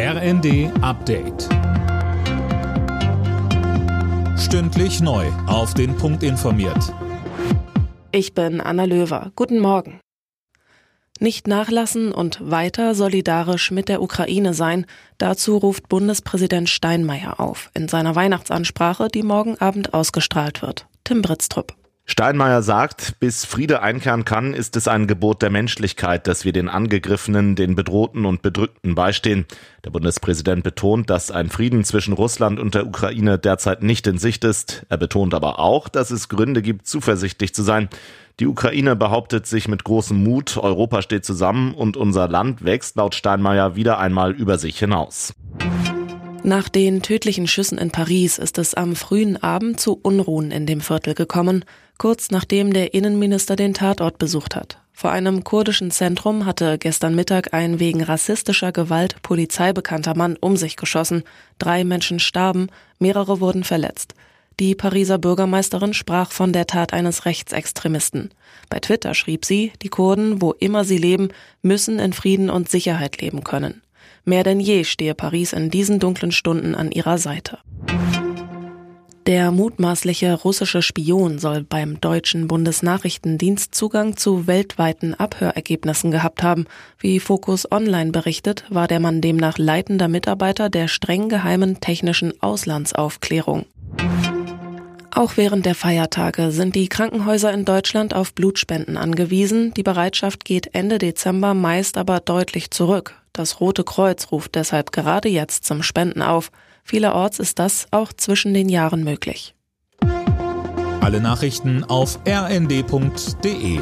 RND Update. Stündlich neu. Auf den Punkt informiert. Ich bin Anna Löwer. Guten Morgen. Nicht nachlassen und weiter solidarisch mit der Ukraine sein, dazu ruft Bundespräsident Steinmeier auf in seiner Weihnachtsansprache, die morgen Abend ausgestrahlt wird. Tim Britztrup. Steinmeier sagt, bis Friede einkehren kann, ist es ein Gebot der Menschlichkeit, dass wir den Angegriffenen, den Bedrohten und Bedrückten beistehen. Der Bundespräsident betont, dass ein Frieden zwischen Russland und der Ukraine derzeit nicht in Sicht ist. Er betont aber auch, dass es Gründe gibt, zuversichtlich zu sein. Die Ukraine behauptet sich mit großem Mut, Europa steht zusammen und unser Land wächst laut Steinmeier wieder einmal über sich hinaus. Nach den tödlichen Schüssen in Paris ist es am frühen Abend zu Unruhen in dem Viertel gekommen, kurz nachdem der Innenminister den Tatort besucht hat. Vor einem kurdischen Zentrum hatte gestern Mittag ein wegen rassistischer Gewalt polizeibekannter Mann um sich geschossen. Drei Menschen starben, mehrere wurden verletzt. Die Pariser Bürgermeisterin sprach von der Tat eines Rechtsextremisten. Bei Twitter schrieb sie, die Kurden, wo immer sie leben, müssen in Frieden und Sicherheit leben können. Mehr denn je stehe Paris in diesen dunklen Stunden an ihrer Seite. Der mutmaßliche russische Spion soll beim deutschen Bundesnachrichtendienst Zugang zu weltweiten Abhörergebnissen gehabt haben. Wie Focus Online berichtet, war der Mann demnach leitender Mitarbeiter der streng geheimen technischen Auslandsaufklärung. Auch während der Feiertage sind die Krankenhäuser in Deutschland auf Blutspenden angewiesen. Die Bereitschaft geht Ende Dezember meist aber deutlich zurück. Das Rote Kreuz ruft deshalb gerade jetzt zum Spenden auf. Vielerorts ist das auch zwischen den Jahren möglich. Alle Nachrichten auf rnd.de